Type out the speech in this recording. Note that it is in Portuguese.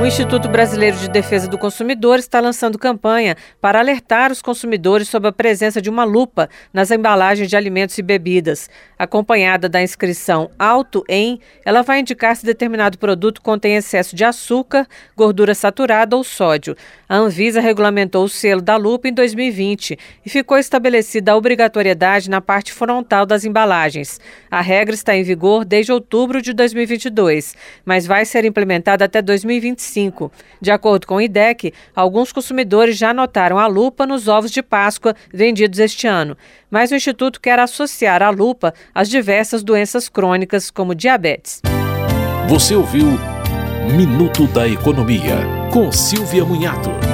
O Instituto Brasileiro de Defesa do Consumidor está lançando campanha para alertar os consumidores sobre a presença de uma lupa nas embalagens de alimentos e bebidas. Acompanhada da inscrição Alto em, ela vai indicar se determinado produto contém excesso de açúcar, gordura saturada ou sódio. A Anvisa regulamentou o selo da lupa em 2020 e ficou estabelecida a obrigatoriedade na parte frontal das embalagens. A regra está em vigor desde outubro de 2022, mas vai ser implementada até 2025. De acordo com o IDEC, alguns consumidores já notaram a lupa nos ovos de Páscoa vendidos este ano, mas o Instituto quer associar a lupa às diversas doenças crônicas, como diabetes. Você ouviu Minuto da Economia, com Silvia Munhato.